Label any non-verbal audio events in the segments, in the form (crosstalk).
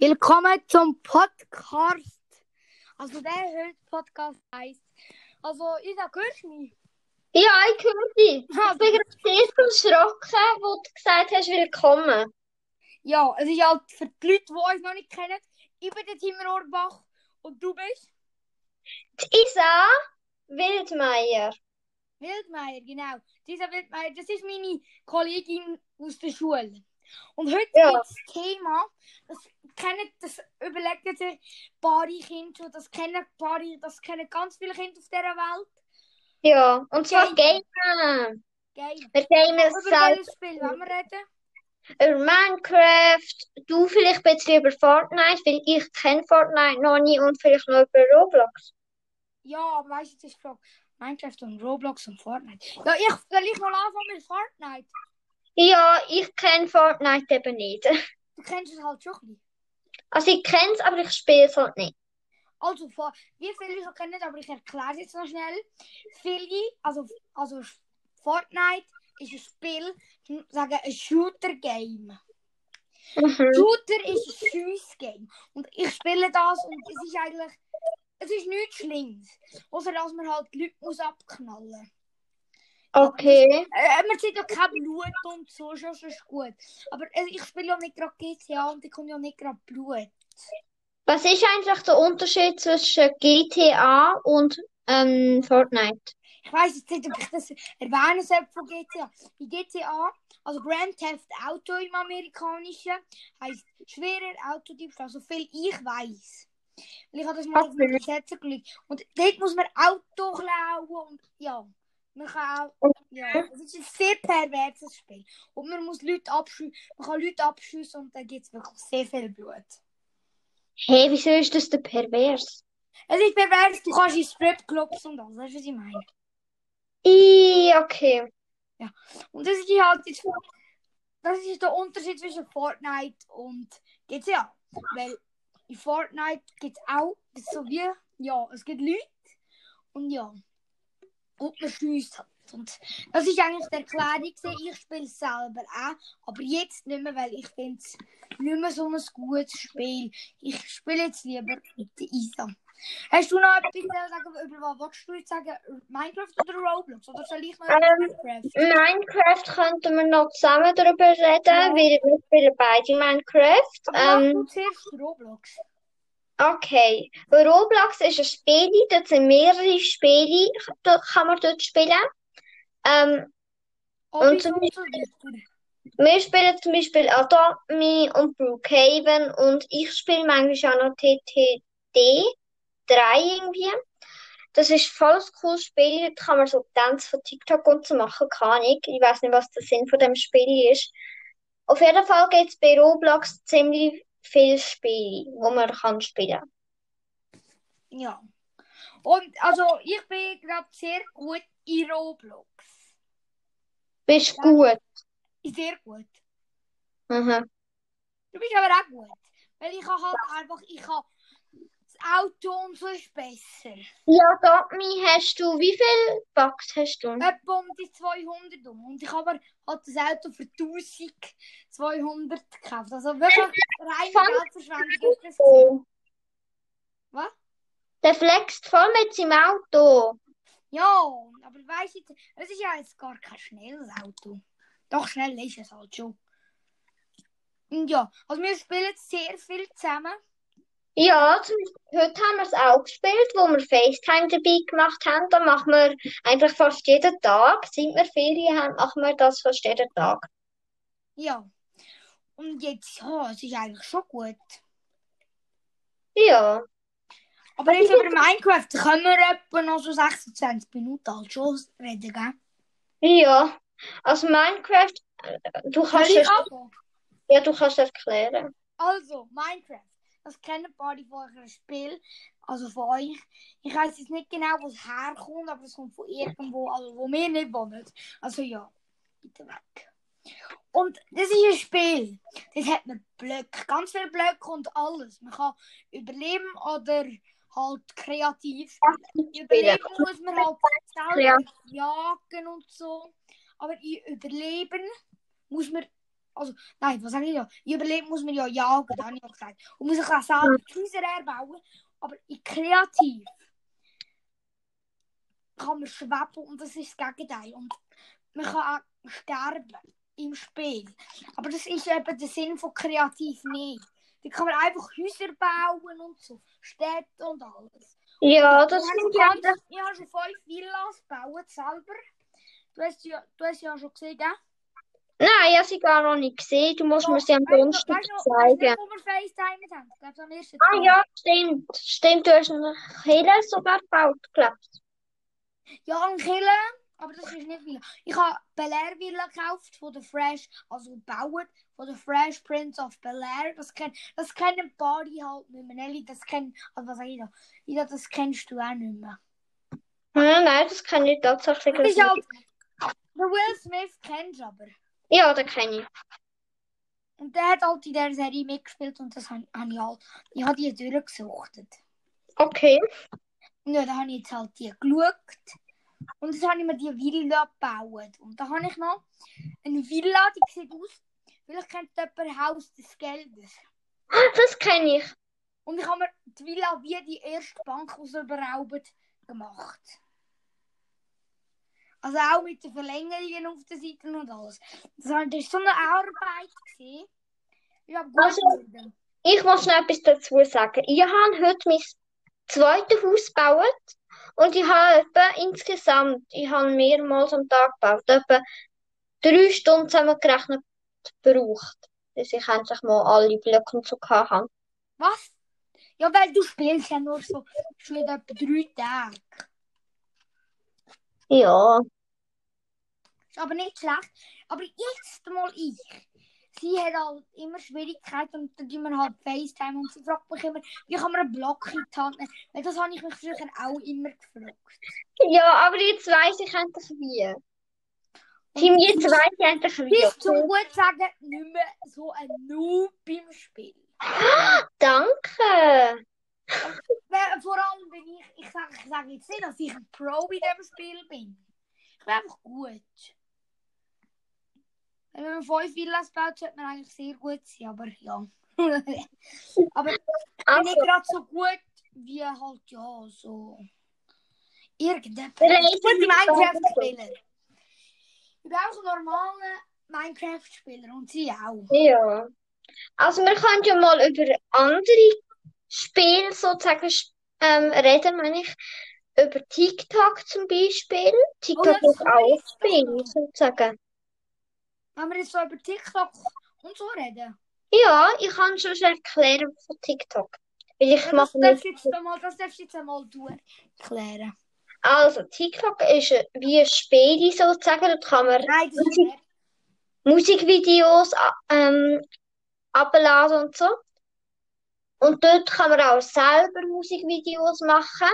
Willkommen zum Podcast. Also der heute Podcast heißt. Also Isa, hörst du mich? Ja, ich höre dich. (laughs) Ah, Ich bin gerade sehr erschrocken, wo du gesagt hast, willkommen. Ja, es ist halt für die Leute, die uns noch nicht kennen. Ich bin der Timur Orbach und du bist Die Isa Wildmeier. Wildmeier, genau. Dieser Wildmeier, das ist meine Kollegin aus der Schule. Und heute Ja. das Thema, das kennen, das überlegen sich paar Kinder schon, das kennen paar, das kennen ganz viele Kinder auf dieser Welt. Ja, und zwar Game. Gamen. Geil. Wir gamen Über welches Spiel wollen wir reden? über Minecraft. Du vielleicht ein bisschen über Fortnite, weil ich kenne Fortnite noch nie und vielleicht noch über Roblox. Ja, aber das ist die Frage. Minecraft und Roblox und Fortnite. Ja, ich soll ich mal anfangen mit Fortnite. Ja, ich kenne Fortnite eben nicht. Du kennst es halt schon ein bisschen. Also ich kenne es, aber ich spiele es halt nicht. Also, wie viele schon kennen, aber ich erkläre es jetzt noch schnell. Viele, also, also Fortnite ist ein Spiel, ich sagen, ein Shooter-Game. Mhm. Shooter ist ein Schuss-Game. Und ich spiele das und es ist eigentlich, es ist nichts Schlimmes. Außer, dass man halt die Leute muss abknallen Okay. Äh, man sieht ja kein Blut und so, schon ist gut. Aber äh, ich spiele ja nicht gerade GTA und ich komme ja nicht gerade Blut. Was ist eigentlich der Unterschied zwischen GTA und ähm, Fortnite? Ich weiß jetzt nicht, ob ich das erwähnen soll von GTA. In GTA, also Grand Theft Auto im Amerikanischen, heisst schwerer Autodiebstahl, so viel ich weiß. Weil ich habe das mal auf dem Übersetzer gelegt. Und dort muss man Auto klauen und ja. Man kann auch, ja, es ist ein sehr perverses Spiel. Und man muss Leute abschiessen, man kann Leute abschiessen und dann gibt es wirklich sehr viel Blut. Hey, wieso ist das denn pervers? Es ist pervers, du kannst in Stripclubs und alles, weißt du, was ich meine? I, okay. Und das ist halt jetzt, das ist der Unterschied zwischen Fortnite und GTA. Weil in Fortnite gibt es auch so wie, ja, es gibt Leute und ja, und man schießt halt. Und das ist eigentlich die Erklärung. Ich spiele es selber auch, aber jetzt nicht mehr, weil ich finde es nicht mehr so ein gutes Spiel. Ich spiele jetzt lieber mit der Isa. Hast du noch etwas zu sagen, über was willst du jetzt sagen? Minecraft oder Roblox? Oder soll ich noch Ähm, Minecraft? Minecraft könnten wir noch zusammen darüber reden, Ja. weil wir spielen beide Minecraft. Aber Ähm, du zuerst Roblox. Okay. Roblox ist ein Spiel, dort sind mehrere Spiele, da kann man dort spielen. Ähm, zum und so weiter. wir spielen zum Beispiel Adopt Me und Brookhaven und ich spiele manchmal auch noch TTD 3 irgendwie. Das ist voll ein cooles Spiel. Da kann man so Tanz von TikTok und so machen, keine Ahnung. Ich weiß nicht, was der Sinn von dem Spiel ist. Auf jeden Fall gibt es bei Roblox ziemlich viele Spiele, wo man kann spielen Ja. Und also ich bin gerade sehr gut in Roblox. Bist Ja. gut. Sehr gut. Mhm. Du bist aber auch gut. Weil ich habe halt einfach, ich habe das Auto und so ist besser. Ja, Me hast du, wie viel Bucks hast du? Etwa um die 200 um. Und ich habe aber halt das Auto für 1200 gekauft. Also wirklich reine Geldverschwendung ist das. gewesen. Was? Der flext voll mit seinem Auto. Ja, aber weißt du, es ist ja jetzt gar kein schnelles Auto. Doch schnell ist es halt schon. Und ja, also wir spielen sehr viel zusammen. Ja, zum Beispiel, heute haben wir es auch gespielt, wo wir FaceTime dabei gemacht haben. Da machen wir eigentlich fast jeden Tag. Seit wir Ferien haben, machen wir das fast jeden Tag. Ja. Und jetzt, ja, es ist eigentlich schon gut. Ja. Aber jetzt über Minecraft können wir etwa noch so 26 Minuten halt schon reden, gell? Ja. Also Minecraft, äh, du kannst ich es, ja, du kannst es erklären. Also, Minecraft. Das kennen ein paar von euch Spiel. Also von euch. Ich weiß jetzt nicht genau, wo es herkommt, aber es kommt von irgendwo, also wo wir nicht wohnen. Also ja, bitte weg. Und das ist ein Spiel. Das hat man Blöcke, ganz viele Blöcke und alles. Man kann überleben oder halt kreativ. Überleben muss man halt selber jagen und so. Aber in Überleben muss man also, nein, was sage ich ja? Überleben muss man ja jagen, das habe ich auch gesagt. Und muss sich auch die Häuser erbauen. Aber in kreativ kann man schweben und das ist das Gegenteil. Und man kann auch sterben im Spiel. Aber das ist eben der Sinn von kreativ nicht. Da kann man einfach Häuser bauen und so. Städte und alles. Ja, das Ich finde habe ich ich habe schon fünf Villas gebaut selber. Du hast ja, du hast ja schon gesehen, gell? Nein, ich habe sie gar noch nicht gesehen. Du musst mir sie am Donnerstag weißt du- weißt du zeigen. nicht? Ich Ah ja, stimmt. Stimmt, du hast einen Killer sogar gebaut, glaubst Ja, ein Killer, aber das ist nicht Villa. Ich habe Bel Air Villa gekauft von der Fresh, also gebaut von der Fresh Prince of Bel Air. Das kennt, das kennen Body halt nicht mehr. Nelly, das kennt, also was sag ich da? Ida, das kennst du auch nicht mehr. Nein, nein, das kann ich tatsächlich nicht. halt, der Will Smith kennst du aber. Ja, das kenne ich. Und der hat halt in der Serie mitgespielt und das habe hab ich halt, ich habe die durchgesuchtet. Okay. Und ja, da habe ich jetzt halt die geschaut. Und dann habe ich mir die Villa gebaut. Und da habe ich noch eine Villa, die sieht aus, vielleicht kennt jemand Haus des Geldes. Das kenne ich. Und ich habe mir die Villa wie die erste Bank, die sie gemacht. Also auch mit den Verlängerungen auf den Seiten und alles. Das war so eine Arbeit. Gewesen. Ich habe gut Also-. Ich muss noch etwas dazu sagen. Ich habe heute mein zweites Haus gebaut und ich habe etwa insgesamt, ich habe mehrmals am Tag gebaut, etwa drei Stunden zusammengerechnet gebraucht, bis ich endlich mal alle Blöcke und so habe. Was? Ja, weil du spielst ja nur so schon etwa drei Tage. Ja, Ist aber nicht schlecht. Aber jetzt mal ich. Sie hat halt immer Schwierigkeiten und dann tun wir halt FaceTime und sie fragt mich immer, wie kann man einen Block in die Hand nehmen? Weil das habe ich mich früher auch immer gefragt. ja, aber jetzt weiss ich endlich wie. Tim, jetzt weiss ich endlich wie. Bist zum gut sagen nicht mehr so ein Noob beim Spiel. (gasps) Danke. Vor allem bin ich, ich sage ich sag jetzt nicht, dass ich ein Pro in diesem Spiel bin. Ich bin einfach gut. Wenn man fünf Villas baut, sollte man eigentlich sehr gut sein, aber ja. (laughs) aber Also, nicht gerade so gut wie halt, ja, so. Irgendetwas. Ich bin Minecraft-Spieler. Ich bin auch ein normaler Minecraft-Spieler und sie auch. ja. Also, wir können ja mal über andere Spiele sozusagen ähm, reden, meine ich. Über TikTok zum Beispiel. TikTok Oh ja, das ist auch jetzt Spiel, sozusagen. Wenn wir jetzt so über TikTok und so reden. Ja, ich kann schon erklären von TikTok. Weil ich Ja, das darfst jetzt einmal, das darfst du jetzt einmal du erklären. Also, TikTok ist wie ein Spiel sozusagen. Dort kann man Nein, Musik. Musikvideos ähm, abladen und so. Und dort kann man auch selber Musikvideos machen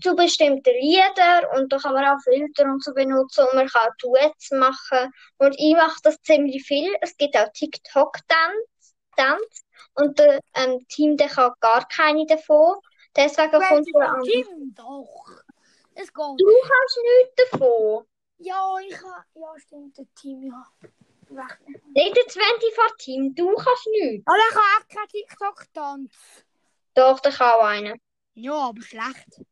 zu bestimmten Liedern und da kann man auch Filter und so benutzen und man kann auch Duets machen. Und ich mache das ziemlich viel. Es gibt auch TikTok-Tanz, Tanz und der ähm, Team, der kann gar keine davon. Deswegen Weil kommt der an. Tim doch. Es geht. Du kannst nichts davon. Ja, ich habe. Ja, stimmt, der Team, ja. Nicht der 24 Team, du kannst nichts. Aber ich habe auch keinen TikTok-Tanz. Doch, der kann auch einen. Ja, aber schlecht.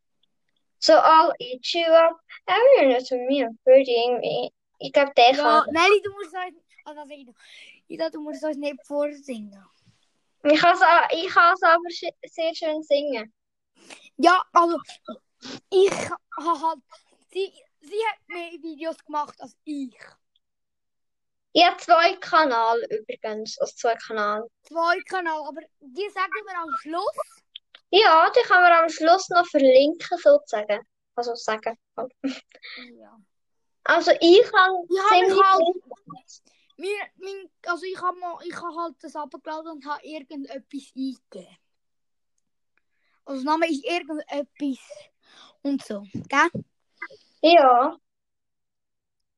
So, I'll eat you up. Everyone is mir. Würde irgendwie. Ich glaube, der Ja, kann. Nelly, du musst uns. Also, sag ich doch. Ida, du musst uns nicht vorsingen. Ich kann es ich kann's aber sch- sehr schön singen. Ja, also. Ich habe halt. Sie, sie hat mehr Videos gemacht als ich. Ich habe zwei Kanäle übrigens. Also zwei Kanäle. Zwei Kanäle, aber die sagen wir am Schluss. Ja, die kann man am Schluss noch verlinken, sozusagen. Also sagen. Ja. Also ich kann Ich habe ziemlich mich halt. Mir, mein, also ich habe ich hab halt das abgeladen und habe irgendetwas eingegeben. Also Name ist irgendetwas und so, gell? Ja.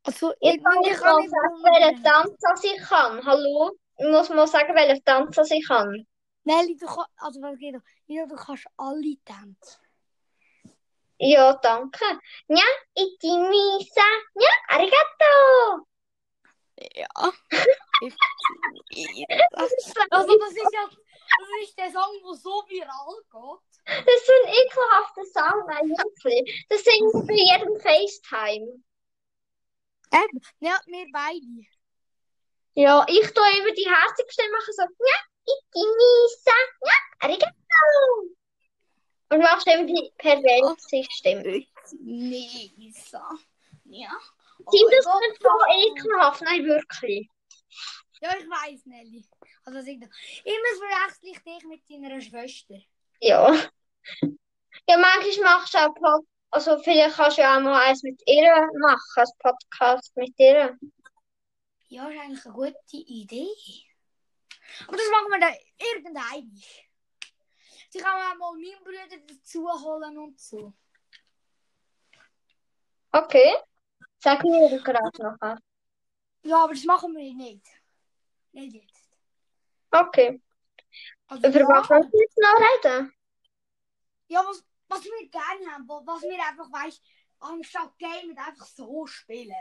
Also ich kann ich sagen, welchen Tanz ich kann. Hallo? Ich muss mal sagen, welchen Tanz ich kann. Nelly, du kannst, also was geht noch? Nina, du kannst alle Tänze. Ja, danke. Ja, itimisa. Nja, arigato. (laughs) Ja. also das ist ja, das ist der Song, der so viral geht. Das ist so ein ekelhafter Song eigentlich. Das singen wir bei jedem FaceTime. Eben, ja, wir beide. Ja, ich tue immer die herzigste machen so, Nja! Ich genieße, ja, arigato. Und machst eben die perverse Stimme. Nisa. Ja. Sind das nicht so ekelhaft? Nein, wirklich. Ja, ich weiß, Nelly. Also, ich immer verwechsel ich dich mit deiner Schwester. Ja. Ja, manchmal machst du auch Pod also vielleicht kannst du ja auch mal eins mit ihr machen, ein Podcast mit ihr. Ja, ist eigentlich eine gute Idee. Aber das machen wir dann irgendwann. Sie kann auch mal meinen Bruder dazu holen und so. Okay. Sag mir gerade nachher. Ja, aber das machen wir nicht. Nicht jetzt. Okay. Also, Über ja, was willst du jetzt noch reden? ja, was, was wir gerne haben, was wir einfach, weißt anstatt Game einfach so spielen.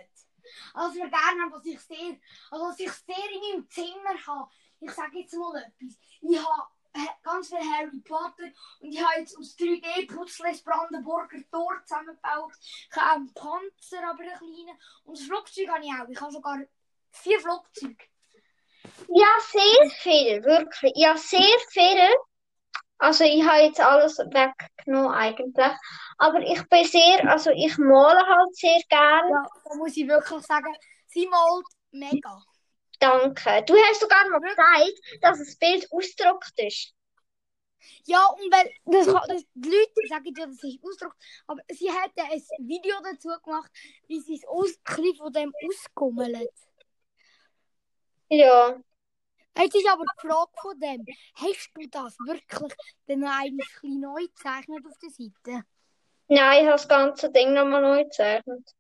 Also, wir gerne haben, was ich sehr, also was ich sehr in meinem Zimmer habe. Ich sage jetzt mal etwas. Ich habe ganz viel Harry Potter und ich habe jetzt aus 3D-Puzzle das Brandenburger Tor zusammengebaut. Ich habe einen Panzer, aber einen kleinen. Und das Flugzeug habe ich auch. Ich habe sogar vier Flugzeuge. Ja, sehr viel, wirklich. Ja, sehr viel. Also ich habe jetzt alles weggenommen eigentlich. Aber ich bin sehr, also ich male halt sehr gern. Ja, da muss ich wirklich sagen, sie malt mega. Danke. Du hast sogar mal gesagt, dass das Bild ausgedruckt ist. Ja, und weil das, das, die Leute sagen ja, das ist Ausdruck, aber sie hat ja ein Video dazu gemacht, wie sie es aus, von dem ausgummelt. Ja. Jetzt ist aber die Frage von dem, hast du das wirklich dann eigentlich ein bisschen neu gezeichnet auf der Seite? Nein, ich habe das ganze Ding nochmal neu gezeichnet.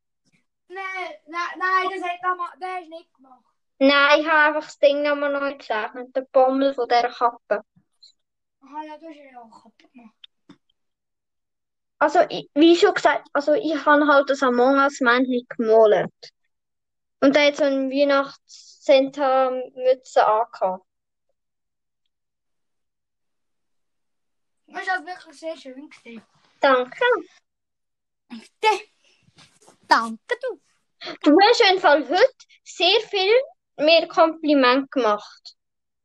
Nein, nein, nein, das, hat er das hast du nicht gemacht. Nein, ich habe einfach das Ding nochmal neu gezeichnet. Der Bommel von dieser Kappe. Aha, ja, du hast ja auch kaputt gemacht. Also, ich, wie schon gesagt, also ich habe halt das Among Us Männchen gemalt. Und der hat so eine Weihnachts-Santa-Mütze angehabt. Das ist wirklich sehr schön gewesen. Danke. Danke, du. Du hast auf jeden Fall heute sehr viel mehr Kompliment gemacht.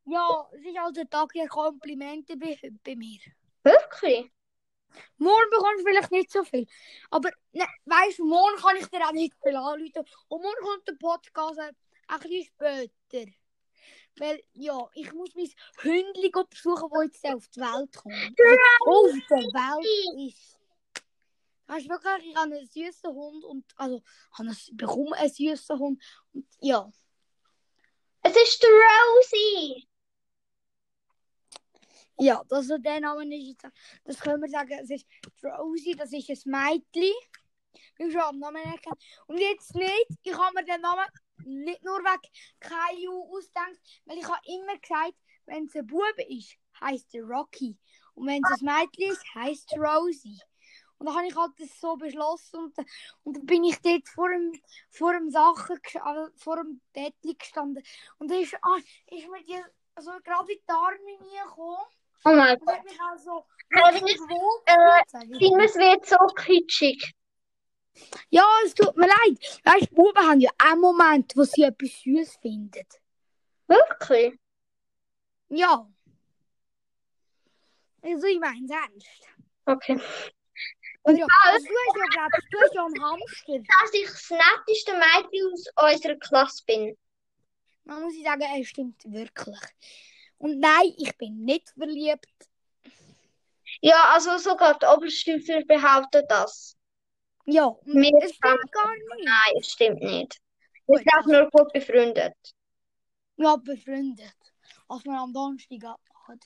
Ja, es ist also Tag der Komplimente bei, bei mir. Wirklich? Morgen bekommst du vielleicht nicht so viel. Aber ne, weißt du, morgen kann ich dir auch nicht viel anrufen. Und morgen kommt der Podcast ein bisschen später. Weil, ja, ich muss mein Hündchen besuchen, das jetzt auf die Welt kommt. Also, auf der Welt ist. Das ist wirklich, ich habe einen süßen Hund und, also, habe einen, bekomme einen süßen Hund. Und, ja. Es ist Rosie. Ja, das ist der Name ist das können wir sagen, es ist Rosie, das ist ein Mädchen. Ich schon am Namen erkennen. Und jetzt nicht, ich habe mir den Namen nicht nur wegen Caillou ausgedacht, weil ich habe immer gesagt, wenn es ein Bube ist, heisst er Rocky. Und wenn es ein Mädchen ist, heisst es Rosie. Und dann habe ich halt das so beschlossen und, und dann bin ich dort vor dem, vor dem Sachen, also vor dem Bettchen gestanden. Und dann ist, ah, ist mir die, also gerade in die Arme gekommen. Oh mein Gott. mich auch so Aber wirklich das- wohl äh, es wird so kitschig. Ja, es tut mir leid. Weißt du, Buben haben ja auch Momente, wo sie etwas süß finden. Wirklich? Ja. Also, ich meine es ernst. Okay. Und ja, du hast ja, glaub ich, du hast ja einen Hamster. Dass ich das netteste Mädchen aus unserer Klasse bin. Man muss ich sagen, es stimmt wirklich. Und nein, ich bin nicht verliebt. Ja, also sogar die Oberstufe behauptet das. Ja, Mir es stimmt gar nicht. Nein, es stimmt nicht. Wir sind auch nur gut befreundet. Ja, befreundet. Als wir am Donnerstag abmachen.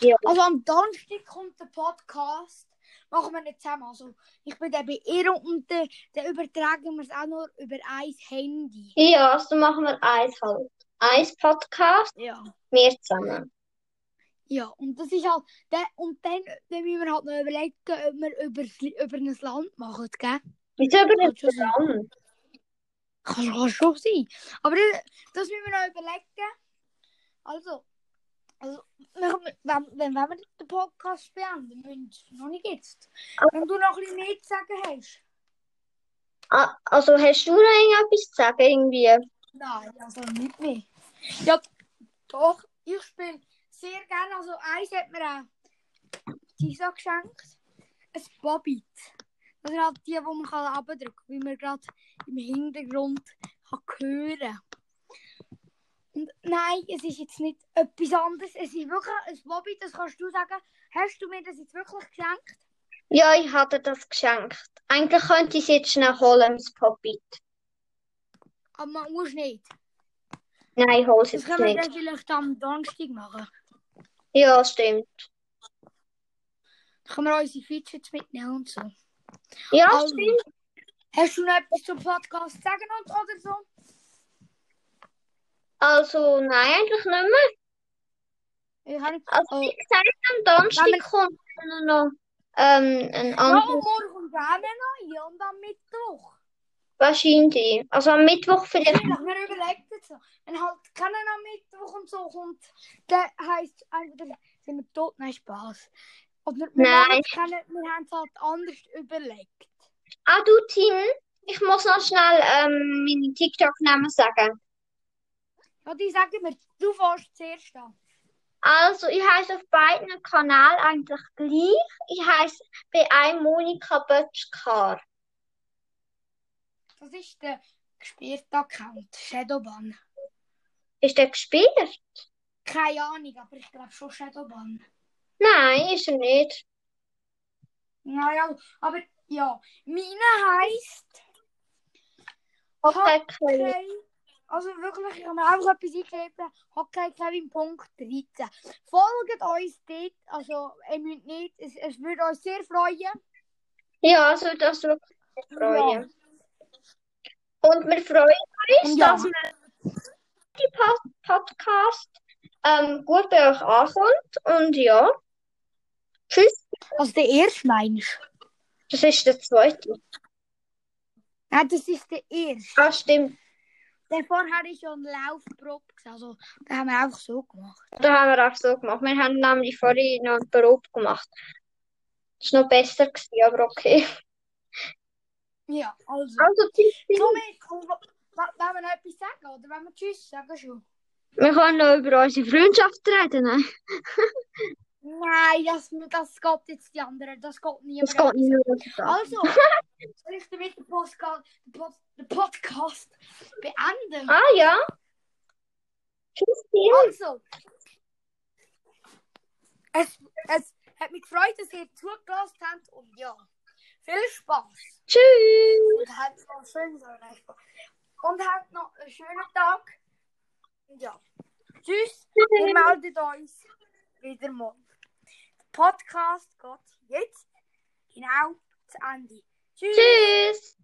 Ja. Also am Donnerstag kommt der Podcast. Machen wir nicht zusammen. Also ich bin dann bei ihr und dann, dann übertragen wir es auch nur über ein Handy. Ja, also machen wir eins halt. Eins Podcast, Ja. wir zusammen. Ja, und das ist halt. Dann, und dann, dann müssen wir halt noch überlegen, ob wir über, über ein Land machen, gell? Wieso über sein. Land? Kann, kann schon sein. Aber das, das müssen wir noch überlegen. Also, Also, wir- wenn, wir den Podcast beenden, müssen noch nicht jetzt. Ah. Wenn du noch ein bisschen mehr zu sagen hast. Ah, Also hast du noch irgendetwas zu sagen irgendwie? Nein, also nicht mehr. Ja, doch, ich spiele sehr gerne. Also, eins hat mir auch Tisa geschenkt. Ein Bobbit. Das sind halt die, die man kann abdrücken kann, wie man gerade im Hintergrund kann hören Und nein, es ist jetzt nicht etwas anderes. Es ist wirklich ein Bobbit, das kannst du sagen. Hast du mir das jetzt wirklich geschenkt? Ja, ich hatte das geschenkt. Eigentlich könnte ich es jetzt schnell holen, das Poppit. Aber man muss nicht. Nein, ich hole es Das jetzt können wir nicht. dann vielleicht am Donnerstag machen. Ja, stimmt. Dann können wir unsere Fidgets mitnehmen und so. Ja, Also, stimmt. Hast du noch etwas zum Podcast sagen und, oder so? Also, nein, eigentlich nicht mehr. Ich habe Also, Oh. wie gesagt, am Donnerstag kommt noch ähm, ein Ja, und anderes. morgen kommt auch noch hier und am Mittwoch. Wahrscheinlich. Also am Mittwoch vielleicht. Wir überlegen es so. Wenn halt keiner am Mittwoch und so kommt, dann heisst es entweder sind wir tot, nein, Spaß. Oder wir Nein. wir haben es halt anders überlegt. Ah, du, Tim, ich muss noch schnell ähm, meine TikTok-Namen sagen. Ja, die sagen mir, du fährst zuerst an. Also, ich heiße auf beiden Kanälen eigentlich gleich. Ich heiße bei einem Monika Bötschkar. Das ist der gespierte Account, Shadowban. Ist der gespielt? Keine Ahnung, aber ich glaube schon Shadowban. Nein, ist er nicht. Naja, aber ja, meine heisst Okay, Kelly. Also wirklich, ich habe mir einfach etwas eingeschrieben. Hockey Kevin Punkt 13. Folgt uns dort, also ihr müsst nicht, es, es würde uns sehr freuen. Ja, also das wirklich sehr freuen. Und wir freuen uns, ja. dass wir die Pod Podcast ähm, gut bei euch ankommt. Und ja, tschüss. Also der erste meinst? Das ist der zweite. Nein, das ist der erste. Ah, stimmt. Der vorher ist schon Laufprobe, gewesen, also den haben wir einfach so gemacht. Da haben wir auch so gemacht. Wir haben nämlich vorhin noch einen Probe gemacht. Das war noch besser, gewesen, aber okay. Ja, also. Also, tschüss. Tommy, wollen wir noch etwas sagen oder wollen wir Tschüss sagen schon? Wir können noch über unsere Freundschaft reden. (laughs) Ne? Nein, das, das geht jetzt die anderen, das geht nie Das geht das. Also, soll ich damit den Podcast, den Pod, den Podcast beenden? Ah ja. Tschüss. Also, es, es hat mich gefreut, dass ihr zugelassen habt und ja, viel Spaß. Tschüss. Und habt noch einen schönen Tag. Und habt noch einen schönen Tag. Ja. Tschüss, wir melden uns wieder morgen. Podcast geht jetzt genau zu Ende. Tschüss. Tschüss.